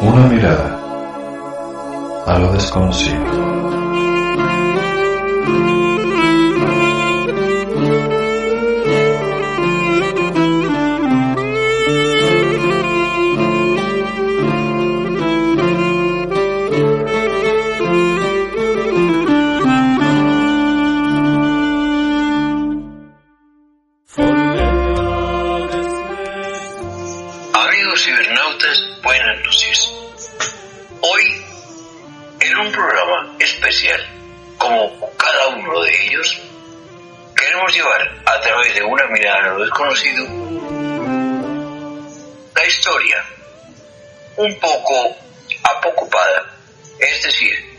Una mirada a lo desconocido. Historia un poco apocupada, es decir,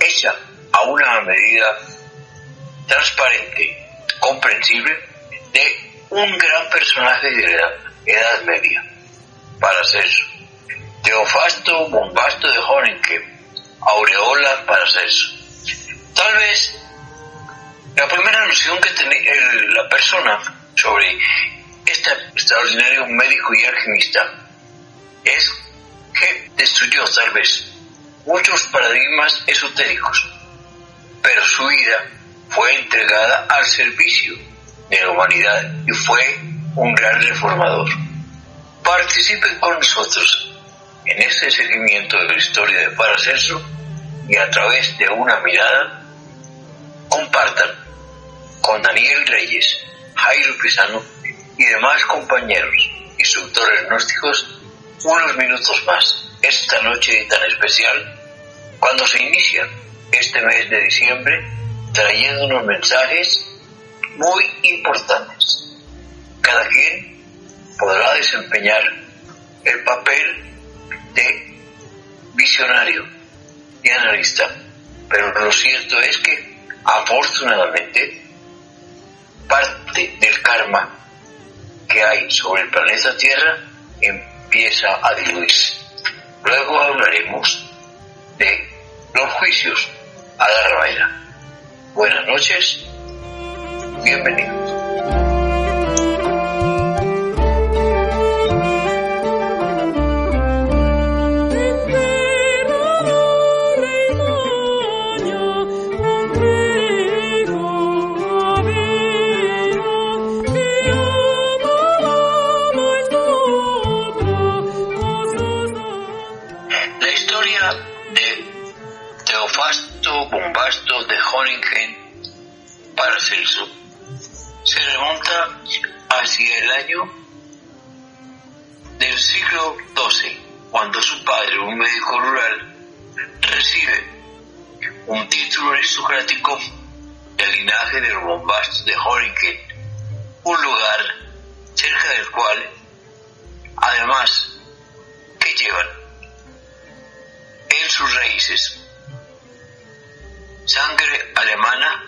hecha a una medida transparente, comprensible, de un gran personaje de la Edad Media, Paracelso. Teofasto Bombasto de Horenke, Aureola Paracelso. Tal vez la primera noción que el- la persona sobre extraordinario médico y alquimista es que destruyó tal vez muchos paradigmas esotéricos, pero su vida fue entregada al servicio de la humanidad y fue un gran reformador. Participen con nosotros en este seguimiento de la historia de Paracelso y a través de una mirada compartan con Daniel Reyes, Jairo Pisano y demás compañeros instructores gnósticos unos minutos más esta noche tan especial cuando se inicia este mes de diciembre trayendo unos mensajes muy importantes. Cada quien podrá desempeñar el papel de visionario y analista, pero lo cierto es que afortunadamente parte del karma que hay sobre el planeta Tierra empieza a diluirse. Luego hablaremos de los juicios a la rabaina. Buenas noches, bienvenidos. Cuando su padre, un médico rural, recibe un título aristocrático del linaje de los Bombastos de Horingen, un lugar cerca del cual, además, que llevan en sus raíces sangre alemana,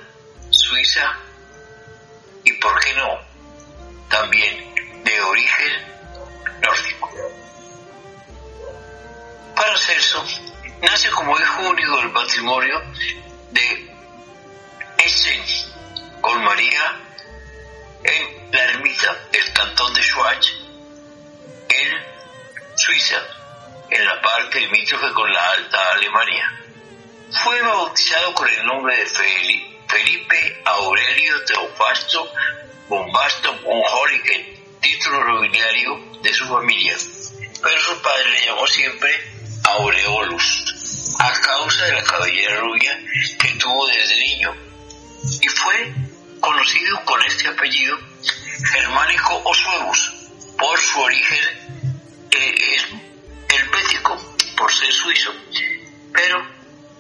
suiza y, por qué no, también de origen nórdico. Paracelso nace como hijo único del patrimonio de Essen con María en la ermita del cantón de Schwach en Suiza, en la parte limítrofe con la Alta Alemania. Fue bautizado con el nombre de Feli- Felipe Aurelio Teofasto Bombasto von título nobiliario de su familia, pero su padre le llamó siempre Aureolus, a causa de la cabellera rubia que tuvo desde niño, y fue conocido con este apellido germánico Osuebus, por su origen eh, helvético, por ser suizo, pero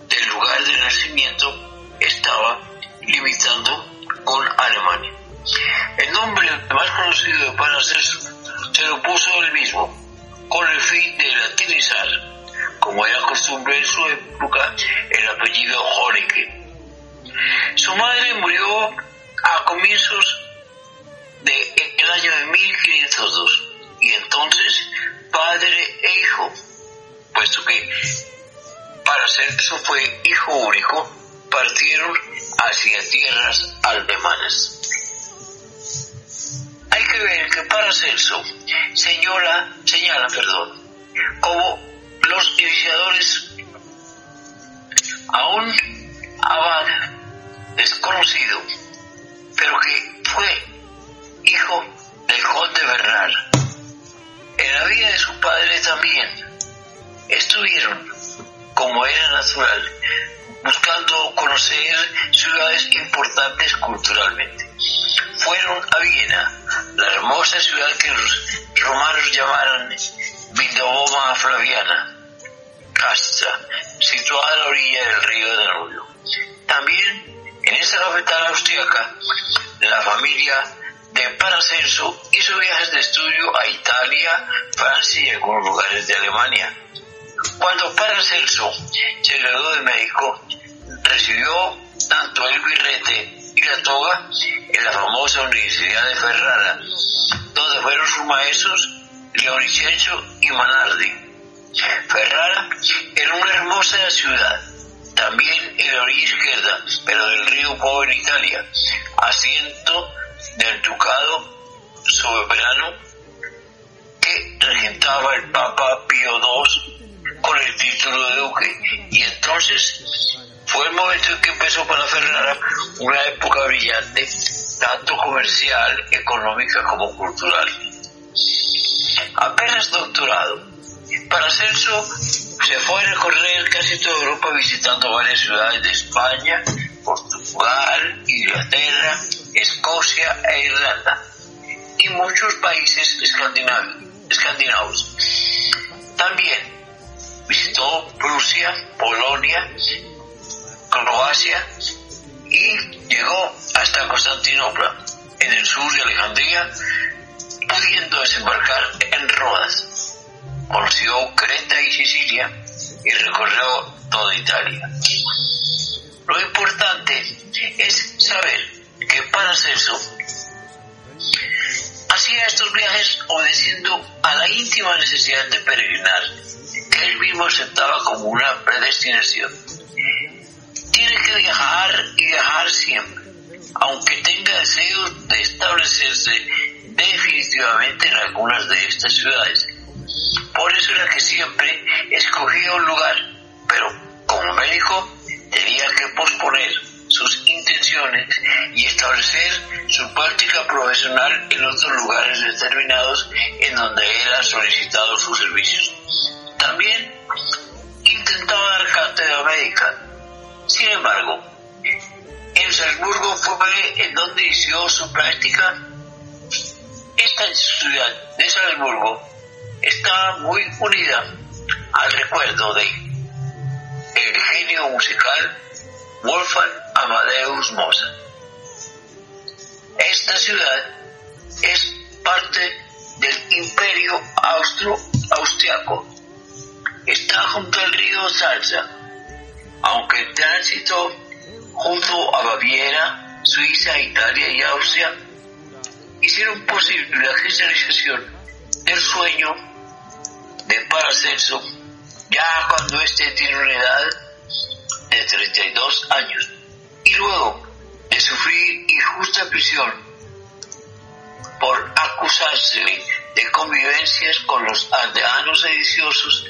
del lugar de nacimiento estaba limitando con Alemania. El nombre más conocido de Paracelso se lo puso él mismo, con el fin de latinizar, como era costumbre en su época, el apellido Jorge. Su madre murió a comienzos del año de 1502 y entonces padre e hijo, puesto que Paracelso fue hijo único, partieron hacia tierras alemanas. Hay que ver que Paracelso señala, señala perdón, como los iniciadores a un desconocido, pero que fue hijo del conde Bernard. En la vida de su padre también estuvieron, como era natural, buscando conocer ciudades importantes culturalmente. Fueron a Viena, la hermosa ciudad que los romanos llamaron Vindoboma Flaviana, Castra, situada a la orilla del río Danubio. También en esta capital austriaca, la familia de Paracelso hizo viajes de estudio a Italia, Francia y algunos lugares de Alemania. Cuando Paracelso se graduó de médico, recibió tanto el birrete y la toga en la famosa Universidad de Ferrara, donde fueron sus maestros Leonicencio y Manardi. Ferrara era una hermosa ciudad, también en la orilla izquierda, pero del río Po en Italia, asiento del ducado soberano que regentaba el Papa Pío II con el título de duque. Y entonces fue el momento en que empezó para Ferrara una época brillante, tanto comercial, económica como cultural. Apenas doctorado, Paracelso se fue a recorrer casi toda Europa visitando varias ciudades de España, Portugal, Inglaterra, Escocia e Irlanda y muchos países escandinavos. También visitó Prusia, Polonia, Croacia y llegó hasta Constantinopla, en el sur de Alejandría, pudiendo desembarcar en Rodas. Conoció Creta y Sicilia y recorrió toda Italia. Lo importante es saber que Paracelso hacía estos viajes obedeciendo a la íntima necesidad de peregrinar, que él mismo aceptaba como una predestinación. Tiene que viajar y viajar siempre, aunque tenga deseos de establecerse definitivamente en algunas de estas ciudades. Por eso era que siempre escogía un lugar, pero como médico tenía que posponer sus intenciones y establecer su práctica profesional en otros lugares determinados en donde era solicitado sus servicios. También intentaba dar cátedra médica. Sin embargo, en Salzburgo fue en donde inició su práctica. Esta ciudad de Salzburgo está muy unida al recuerdo de el genio musical Wolfgang Amadeus Mozart. Esta ciudad es parte del imperio austro-austriaco. Está junto al río Salsa, aunque el tránsito junto a Baviera, Suiza, Italia y Austria hicieron posible la cristalización del sueño de Paracelso ya cuando éste tiene una edad de 32 años y luego de sufrir injusta prisión por acusarse de convivencias con los aldeanos sediciosos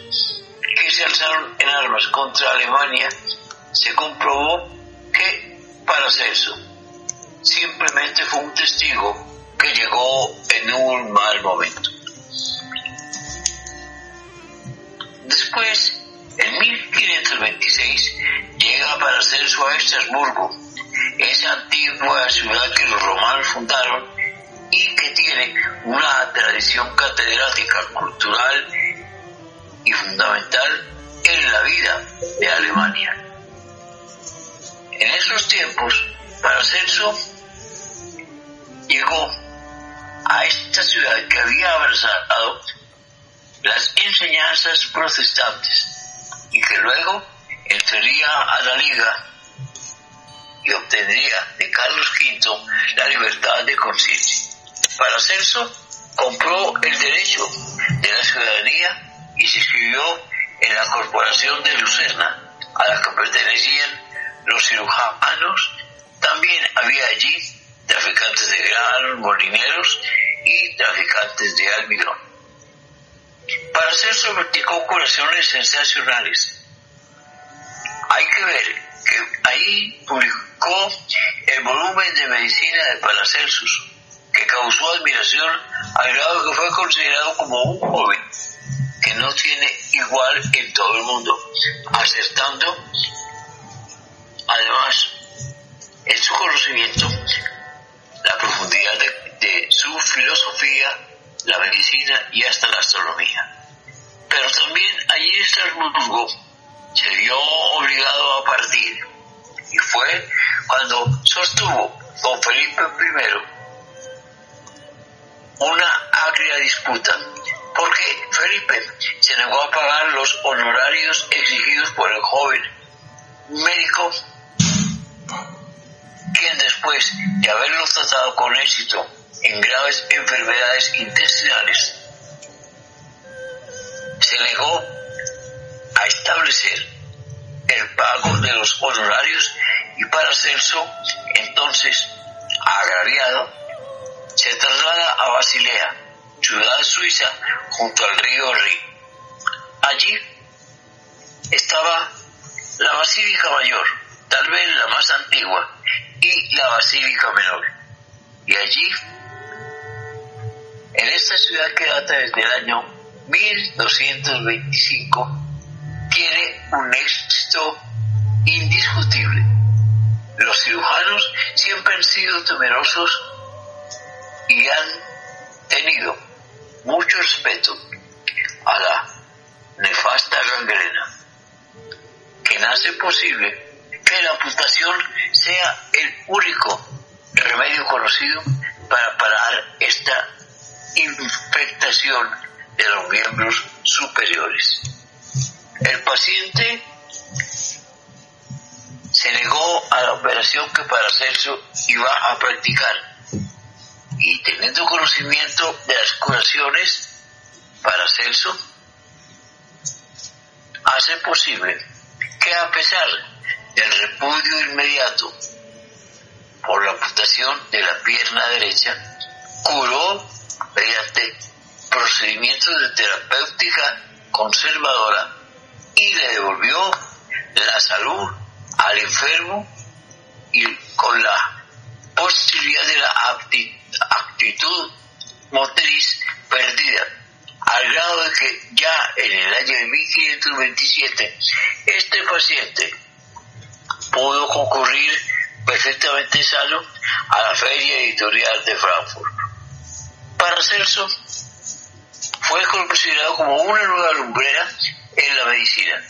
que se alzaron en armas contra Alemania, se comprobó que Paracelso simplemente fue un testigo que llegó en un mal momento. Después, en 1526, llega Paracelso a Estrasburgo, esa antigua ciudad que los romanos fundaron y que tiene una tradición catedrática cultural y fundamental en la vida de Alemania. En esos tiempos, Paracelso llegó a esta ciudad que había abrazado las enseñanzas protestantes y que luego entraría a la Liga y obtendría de Carlos V la libertad de conciencia. Para Celso compró el derecho de la ciudadanía y se inscribió en la Corporación de Lucerna, a la que pertenecían los cirujanos. También había allí traficantes de granos, molineros y traficantes de almidón. Para Celso practicó curaciones sensacionales. Hay que ver que ahí publicó el volumen de medicina de Paracelsus, que causó admiración al grado que fue considerado como un joven que no tiene igual en todo el mundo, acertando además en su conocimiento la profundidad de, su filosofía, la medicina y hasta la astronomía. Pero también allí en Estrasburgo se vio obligado a partir y fue cuando sostuvo con Felipe I una agria disputa, porque Felipe se negó a pagar los honorarios exigidos por el joven médico, quien después de haberlo tratado con éxito en graves enfermedades intestinales, se negó a establecer el pago de los honorarios y para Celso, entonces agraviado, se traslada a Basilea, ciudad suiza junto al río Rin. Allí estaba la Basílica Mayor, tal vez la más antigua, y la Basílica Menor. Y allí, en esta ciudad que data desde el año 1225, tiene un éxito indiscutible. Los cirujanos siempre han sido temerosos y han tenido mucho respeto a la nefasta gangrena, que nace posible que la amputación sea el único remedio conocido para parar esta infectación de los miembros superiores. El paciente se negó a la operación que para Celso iba a practicar y teniendo conocimiento de las curaciones para Celso, hace posible que a pesar del repudio inmediato por la amputación de la pierna derecha, curó mediante procedimientos de terapéutica conservadora y le devolvió la salud al enfermo y con la posibilidad de la actitud motriz perdida, al grado de que ya en el año de 1527 este paciente pudo concurrir perfectamente sano a la Feria Editorial de Frankfurt. Para Celso fue considerado como una nueva lumbrera en la medicina.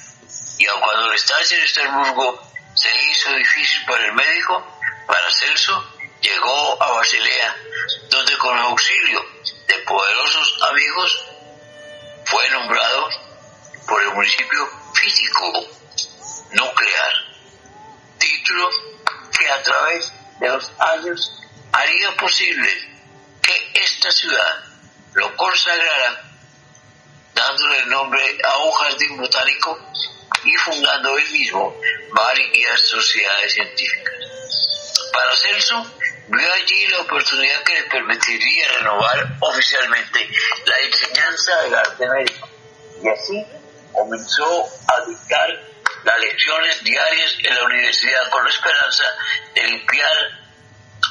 Y aun cuando el estancia en Estrasburgo se hizo difícil para el médico, para Celso llegó a Basilea, donde con el auxilio de poderosos amigos fue nombrado por el municipio físico nuclear, título que a través de los años haría posible que esta ciudad lo consagrara dándole el nombre a un jardín botánico y fundando él mismo varias sociedades científicas. Para Celso, vio allí la oportunidad que le permitiría renovar oficialmente la enseñanza del arte médico y así comenzó a dictar las lecciones diarias en la universidad con la esperanza de limpiar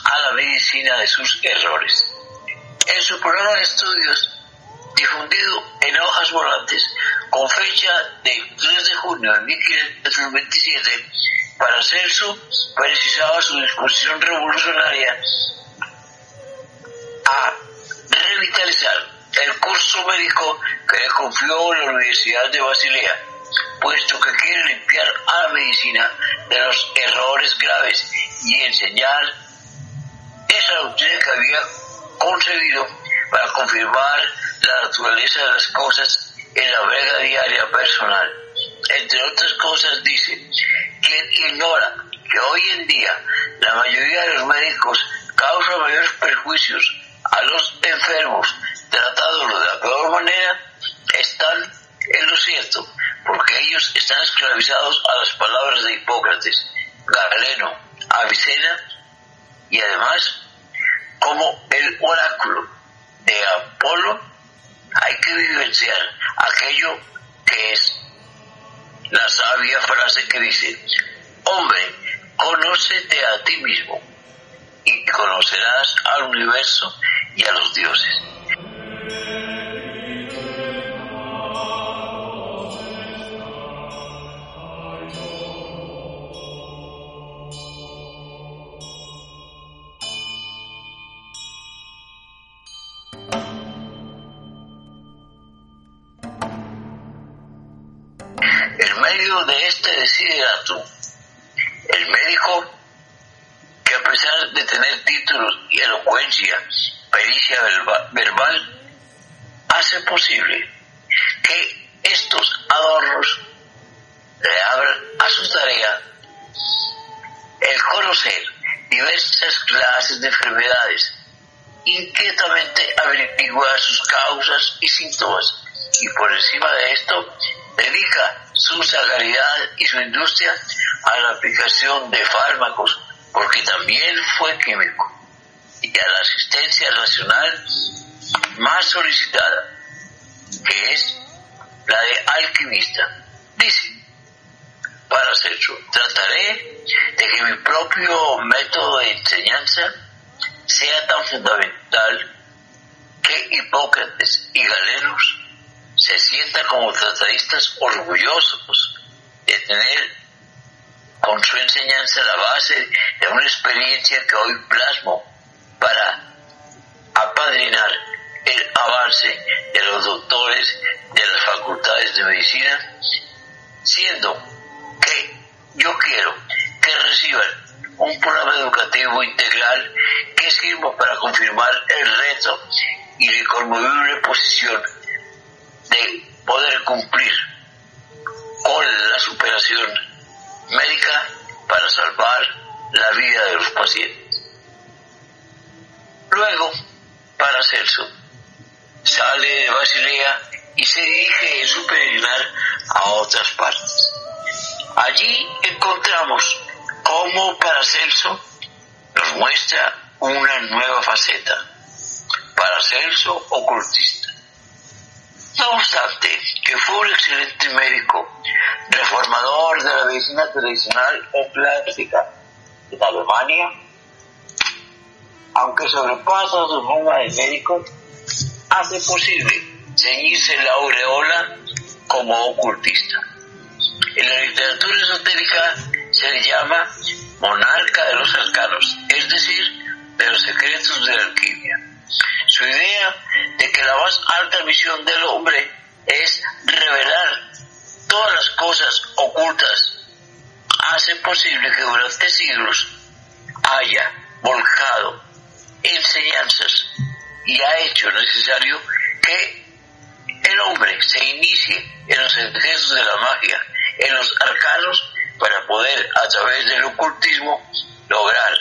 a la medicina de sus errores. En su programa de estudios difundido en hojas volantes con fecha del 3 de junio de 1527, para Celso precisaba su disposición revolucionaria a revitalizar el curso médico que le confió la Universidad de Basilea, puesto que quiere limpiar a la medicina de los errores graves y enseñar esa doctrina que había concebido confirmar la naturaleza de las cosas en la brega diaria personal. Entre otras cosas dice, quien ignora que hoy en día la mayoría de los médicos causa mayores perjuicios a los enfermos tratándolos de la peor manera, están en lo cierto, porque ellos están esclavizados a las palabras de Hipócrates, Galeno, Avicena y además como el oráculo de Apolo hay que vivenciar aquello que es la sabia frase que dice, hombre, conócete a ti mismo y conocerás al universo y a los dioses. De este desiderato, el médico, que a pesar de tener títulos y elocuencia, pericia verbal, hace posible que estos adornos le abran a su tarea el conocer diversas clases de enfermedades, inquietamente averiguar sus causas y síntomas, y por encima de esto dedica su sagaridad y su industria a la aplicación de fármacos, porque también fue químico, y a la asistencia racional más solicitada, que es la de alquimista. Dice, para hacerlo, trataré de que mi propio método de enseñanza sea tan fundamental que Hipócrates y Galenos se sientan como tratadistas orgullosos de tener con su enseñanza la base de una experiencia que hoy plasmo para apadrinar el avance de los doctores de las facultades de medicina, siendo que yo quiero que reciban un programa educativo integral que sirva para confirmar el reto y la inconmovible posición de poder cumplir con la superación médica para salvar la vida de los pacientes. Luego, para Celso, sale de Basilea y se dirige en su peregrinar a otras partes. Allí encontramos cómo Paracelso nos muestra una nueva faceta, Paracelso ocultista. No obstante, que fue un excelente médico, reformador de la medicina tradicional o clásica en Alemania, aunque sobrepasa su forma de médico, hace posible ceñirse la aureola como ocultista. En la literatura esotérica se le llama monarca de los arcanos, es decir, de los secretos de la alquimia. Su idea de que la más alta misión del hombre es revelar todas las cosas ocultas. Hace posible que durante siglos haya volcado enseñanzas y ha hecho necesario que el hombre se inicie en los ejercicios de la magia, en los arcanos, para poder a través del ocultismo lograr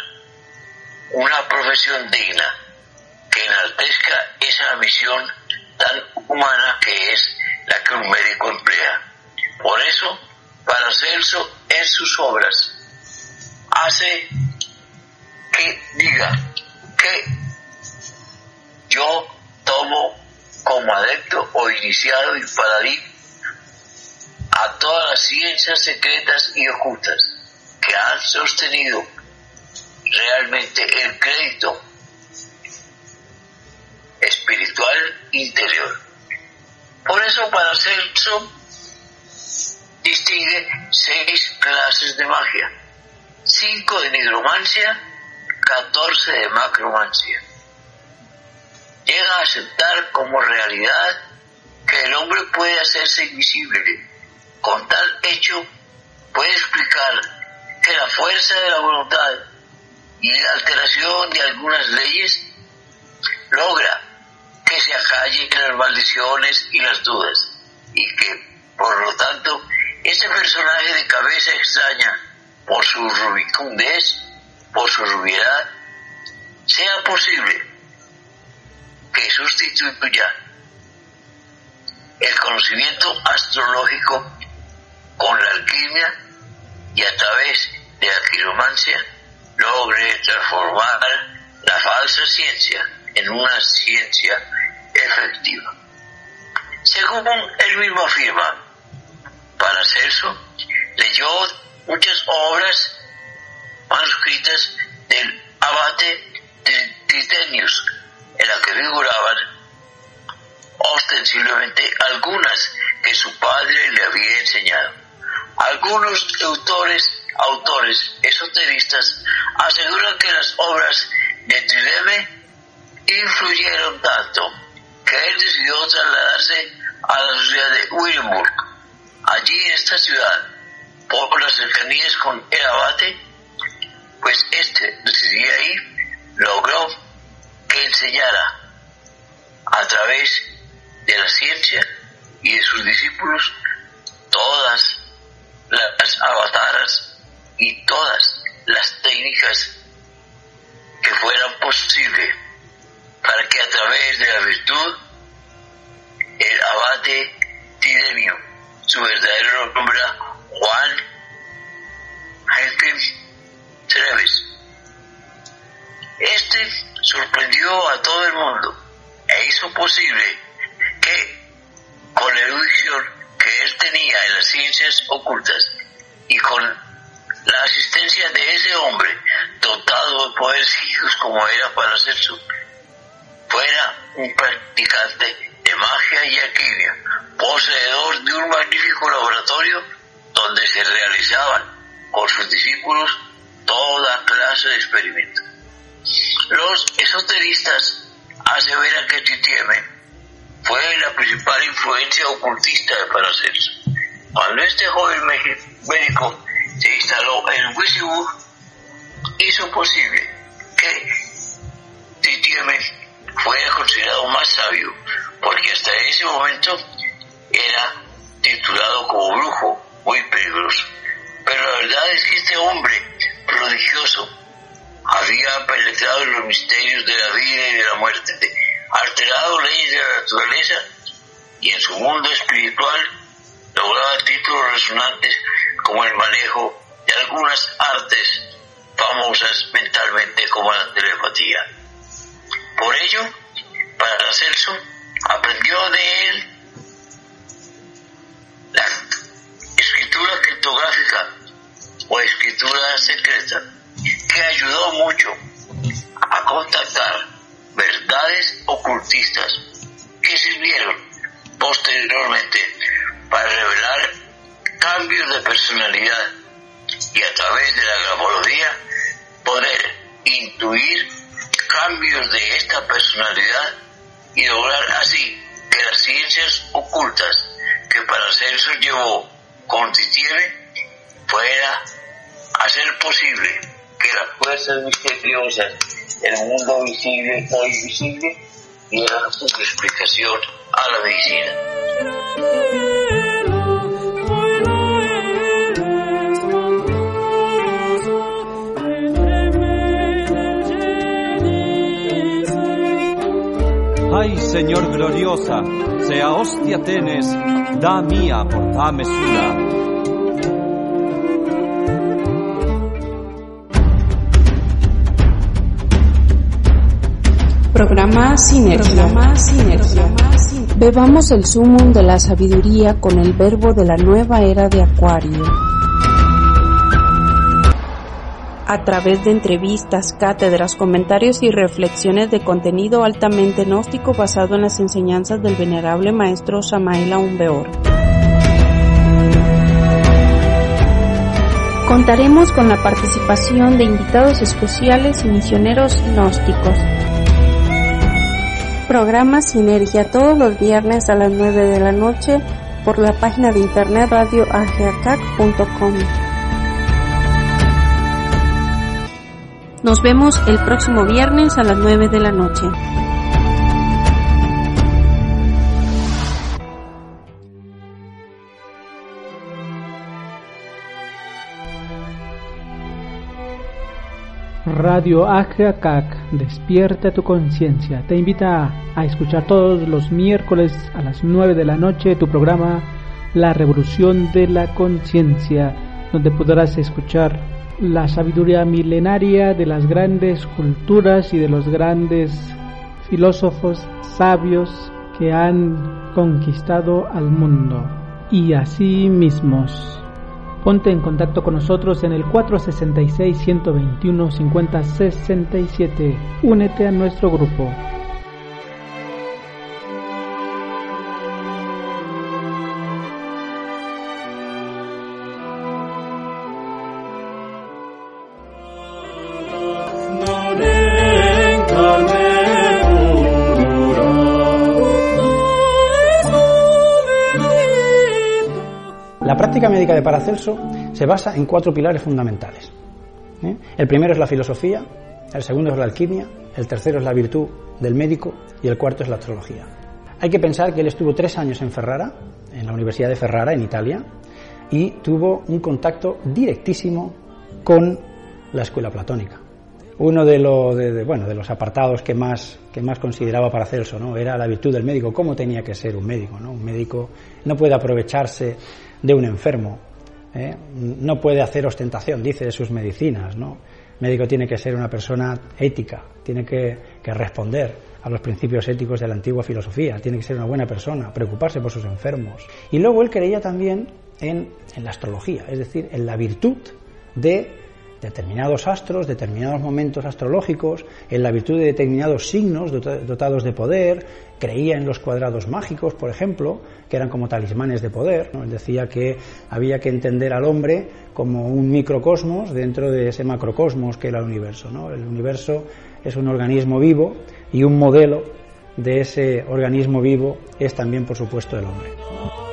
una profesión digna que enaltezca esa misión tan humana que es la que un médico emplea. Por eso, para Celso, en sus obras, hace que diga que yo tomo como adepto o iniciado y paladín a todas las ciencias secretas y ocultas que han sostenido realmente el crédito espiritual interior. Por eso para Celso distingue seis clases de magia, cinco de nigromancia, catorce de macromancia. Llega a aceptar como realidad que el hombre puede hacerse invisible. Con tal hecho puede explicar que la fuerza de la voluntad y la alteración de algunas leyes logra que se maldiciones y las dudas, y que, por lo tanto, este personaje de cabeza extraña, por su rubicundez, por su rubiedad, sea posible que sustituya el conocimiento astrológico con la alquimia y a través de la quiromancia logre transformar la falsa ciencia en una ciencia efectiva. Según él mismo afirma, para Celso leyó muchas obras manuscritas del abate de Titenius, en las que figuraban ostensiblemente algunas que su padre le había enseñado. Algunos autores, autores esoteristas aseguran que las obras de Trideme influyeron tanto que él decidió trasladarse a la ciudad de Willenburg. Allí en esta ciudad, por las cercanías con el abate, pues este decidía ahí, logró que enseñara a través de la ciencia y de sus discípulos todas las avataras y todas las técnicas que fueran posibles para través de la virtud el abate Tidenio, su verdadero nombre Juan Henry Treves, este sorprendió a todo el mundo e hizo posible que con la erudición que él tenía en las ciencias ocultas y con la asistencia de ese hombre dotado de poderes como era Paracelso, fuera un practicante de magia y alquimia, poseedor de un magnífico laboratorio donde se realizaban con sus discípulos toda clase de experimentos. Los esoteristas aseveran que Titieme fue la principal influencia ocultista de Paracelso. Cuando este joven médico se instaló en Wissywood, hizo posible que Titieme fuera considerado más sabio, porque hasta ese momento era titulado como brujo, muy peligroso. Pero la verdad es que este hombre prodigioso había penetrado en los misterios de la vida y de la muerte, alterado leyes de la naturaleza y en su mundo espiritual lograba títulos resonantes como el manejo de algunas artes famosas mentalmente como la telepatía. Por ello, Paracelso aprendió de él la escritura criptográfica o escritura secreta que ayudó mucho a contactar verdades ocultistas que sirvieron posteriormente para revelar cambios de personalidad y a través de la grafología poder intuir cambios de esta personalidad y lograr así que las ciencias ocultas que Paracelso llevó con Titiere fuera hacer posible que las fuerzas misteriosas del mundo visible o invisible dieran una explicación a la medicina. Señor gloriosa, sea hostia tenes, da mía por ta mesura. Programa Sinergia. Bebamos el sumum de la sabiduría con el verbo de la nueva era de Acuario. A través de entrevistas, cátedras, comentarios y reflexiones de contenido altamente gnóstico basado en las enseñanzas del venerable maestro Samael Aumbeor. Contaremos con la participación de invitados especiales y misioneros gnósticos. Programa Sinergia todos los viernes a las 9 de la noche por la página de internet radioageacac.com. Nos vemos el próximo viernes a las 9 de la noche. Radio Akracac, despierta tu conciencia. Te invita a escuchar todos los miércoles a las 9 de la noche tu programa La Revolución de la Conciencia, donde podrás escuchar la sabiduría milenaria de las grandes culturas y de los grandes filósofos sabios que han conquistado al mundo y a sí mismos. Ponte en contacto con nosotros en el 466-121-5067. Únete a nuestro grupo. Práctica médica de Paracelso se basa en cuatro pilares fundamentales. ¿eh? El primero es la filosofía, el segundo es la alquimia, el tercero es la virtud del médico y el cuarto es la astrología. Hay que pensar que él estuvo tres años en Ferrara, en la Universidad de Ferrara, en Italia, y tuvo un contacto directísimo con la escuela platónica. Uno de, bueno, de los apartados que más, que más consideraba Paracelso ¿no? era la virtud del médico, cómo tenía que ser un médico. ¿no? Un médico no puede aprovecharse de un enfermo. ¿eh? No puede hacer ostentación, dice, de sus medicinas. ¿no? Médico tiene que ser una persona ética, tiene que, responder a los principios éticos de la antigua filosofía, tiene que ser una buena persona, preocuparse por sus enfermos. Y luego él creía también en, en la astrología, es decir, en la virtud de determinados astros, determinados momentos astrológicos, en la virtud de determinados signos dotados de poder, creía en los cuadrados mágicos, por ejemplo, que eran como talismanes de poder. Él decía que había que entender al hombre como un microcosmos dentro de ese macrocosmos que era el universo. El universo es un organismo vivo y un modelo de ese organismo vivo es también, por supuesto, el hombre.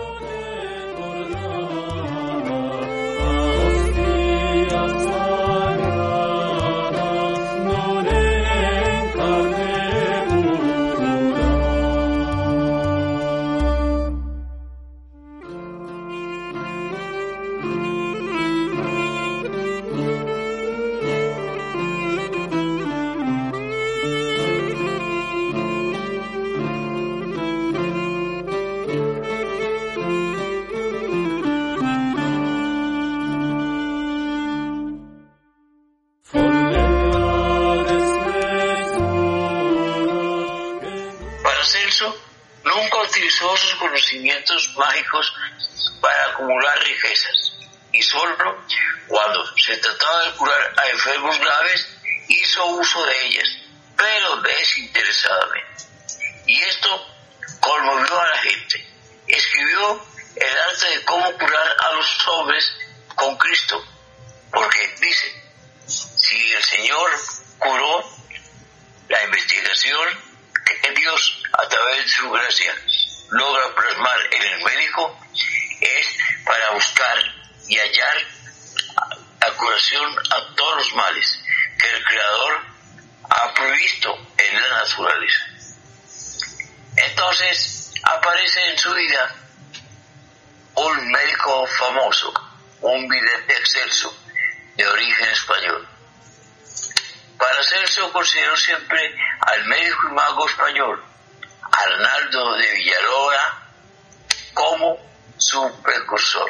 un precursor,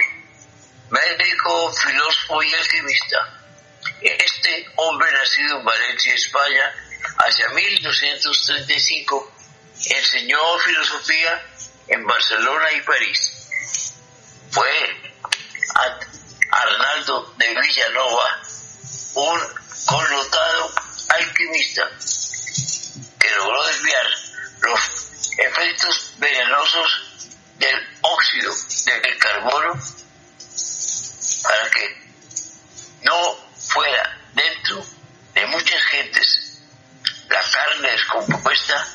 médico, filósofo y alquimista. Este hombre nacido en Valencia, España, hacia 1235, enseñó filosofía en Barcelona y París. Fue Arnaldo de Villanova, un connotado alquimista que logró desviar los efectos venenosos del óxido del carbono para que no fuera dentro de muchas gentes la carne descompuesta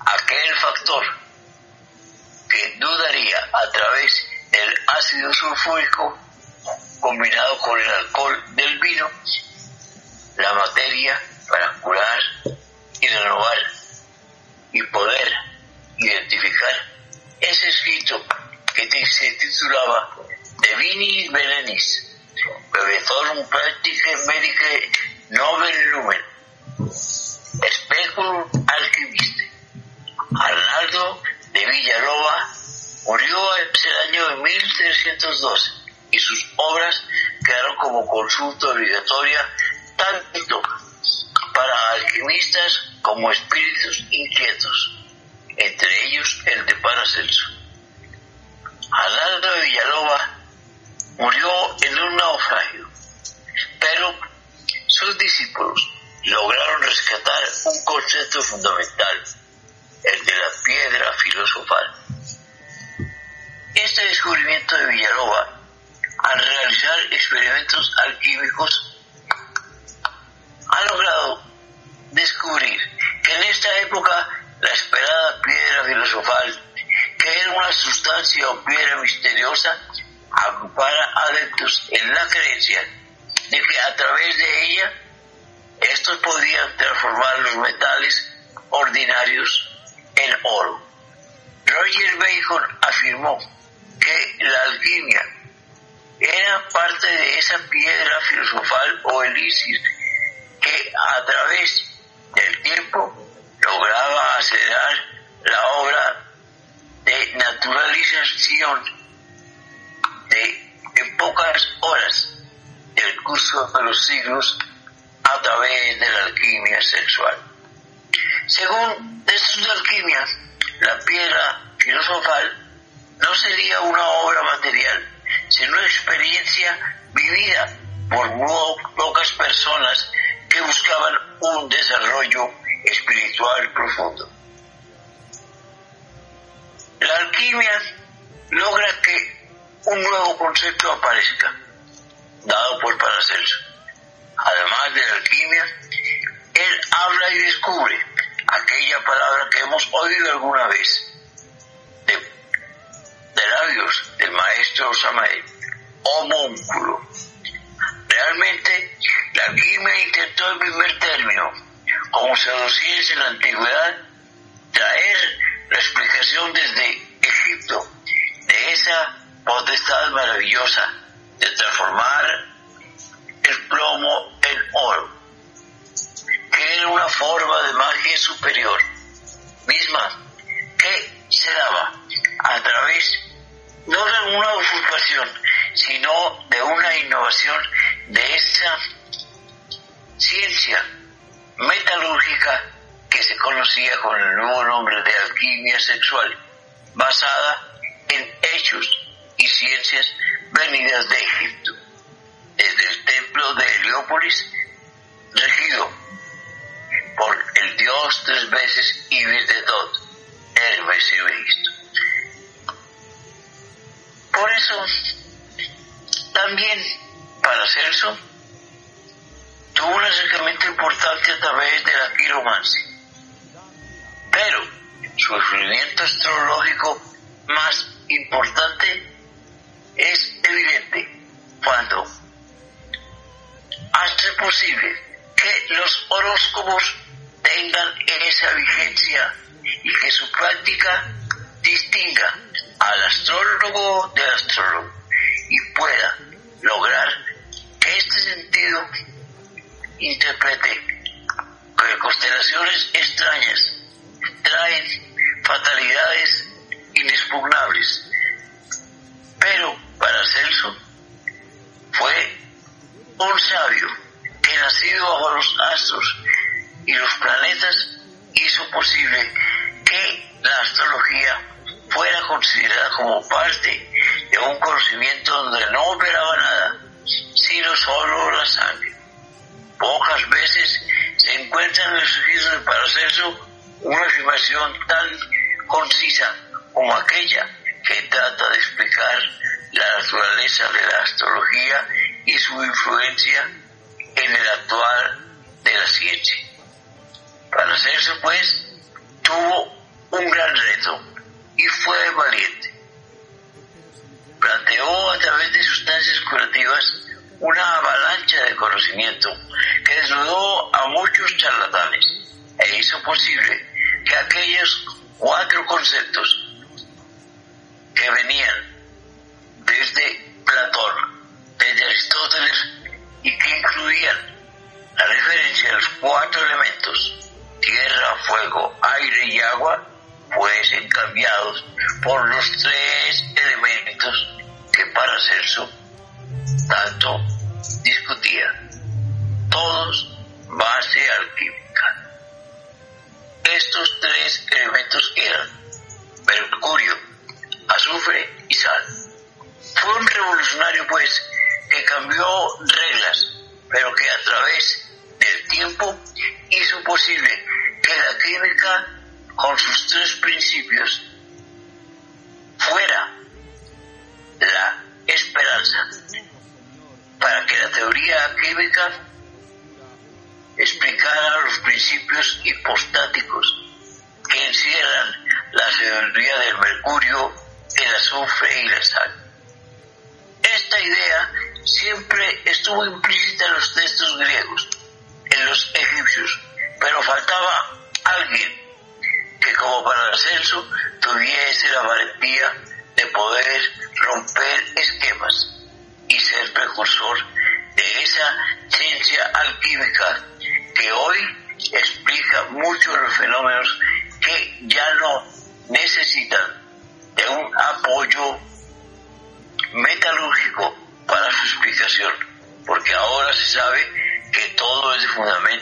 aquel factor que dudaría a través del ácido sulfúrico combinado con el alcohol del vino la materia para curar y renovar y poder identificar ese escrito que se titulaba De Vinis Belenis, Bebetorum Practice Medicae Nobel Lumen, Speculum Alchimiste. Arnaldo de Villalova murió en el año 1312 y sus obras quedaron como consulta obligatoria tanto para alquimistas como espíritus inquietos, entre ellos el de Paracelso. Arnaldo de Villaloba murió en un naufragio, pero sus discípulos lograron rescatar un concepto fundamental, el de la piedra filosofal. Este descubrimiento de Villaloba, al realizar experimentos alquímicos, ha logrado descubrir que en esta época la esperada piedra filosofal, que era una sustancia o piedra misteriosa, agrupara adeptos en la creencia de que a través de ella estos podían transformar los metales ordinarios en oro. Roger Bacon afirmó que la alquimia era parte de esa piedra filosofal o elixir que a través del tiempo lograba acelerar la obra naturalización de en pocas horas del curso de los siglos a través de la alquimia sexual. Según estos de alquimia, la piedra filosofal no sería una obra material, sino una experiencia vivida por pocas personas que buscaban un desarrollo espiritual profundo. La alquimia logra que un nuevo concepto aparezca, dado por Paracelso. Además de la alquimia, él habla y descubre aquella palabra que hemos oído alguna vez, de, de labios del maestro Samael, homúnculo. Realmente, la alquimia intentó en primer término, como se en la antigüedad, traer la explicación desde Egipto de esa potestad maravillosa de transformar el plomo en oro, que era una forma de magia superior, misma que se daba a través no de una usurpación, sino de una innovación de esa ciencia metalúrgica se conocía con el nuevo nombre de alquimia sexual, basada en hechos y ciencias venidas de Egipto, desde el templo de Heliópolis, regido por el dios tres veces Ibis de Dot, Hermes y Megisto. Por eso, también para Celso, tuvo un acercamiento importante a través de la quiromancia. Pero su sufrimiento astrológico más importante es evidente. Cuando hace posible que los horóscopos tengan esa vigencia y que su práctica distinga al astrólogo del astrólogo y pueda lograr que este sentido interprete que constelaciones extrañas traen fatalidades inexpugnables. Pero para Celso fue un sabio que nacido bajo los astros y los planetas hizo posible que la astrología fuera considerada como parte de un conocimiento donde no operaba nada, sino solo la sangre. Pocas veces se encuentra en los escritos de Paracelso una afirmación tan concisa como aquella que trata de explicar la naturaleza de la astrología y su influencia en el actual de la ciencia. Paracelso, pues, tuvo un gran reto y fue valiente. Planteó a través de sustancias curativas una avalancha de conocimiento que desnudó a muchos charlatanes e hizo posible que aquellos cuatro conceptos que venían desde Platón, desde Aristóteles y que incluían la referencia a los cuatro elementos, tierra, fuego, aire y agua, fuesen cambiados por los tres elementos que Paracelso tanto discutían. Bueno, me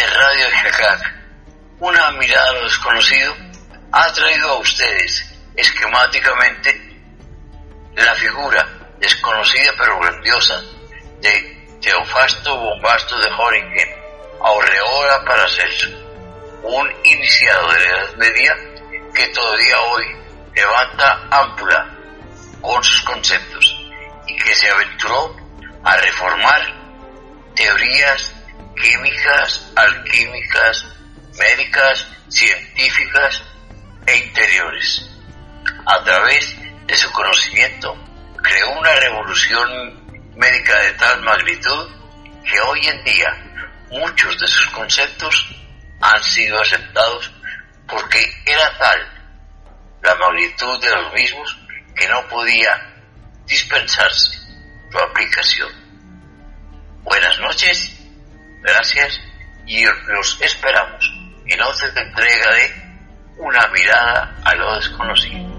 de Radio una mirada a lo desconocido, ha traído a ustedes esquemáticamente la figura desconocida pero grandiosa de Teofasto Bombasto de Horingen, Aureola Paracelso, un iniciado de la Edad Media que todavía hoy levanta ámpula con sus conceptos y que se aventuró a reformar teorías químicas, alquímicas, médicas, científicas e interiores. A través de su conocimiento creó una revolución médica de tal magnitud que hoy en día muchos de sus conceptos han sido aceptados porque era tal la magnitud de los mismos que no podía dispensarse su aplicación. Buenas noches Gracias y los esperamos en otra entrega de Una mirada a lo desconocido.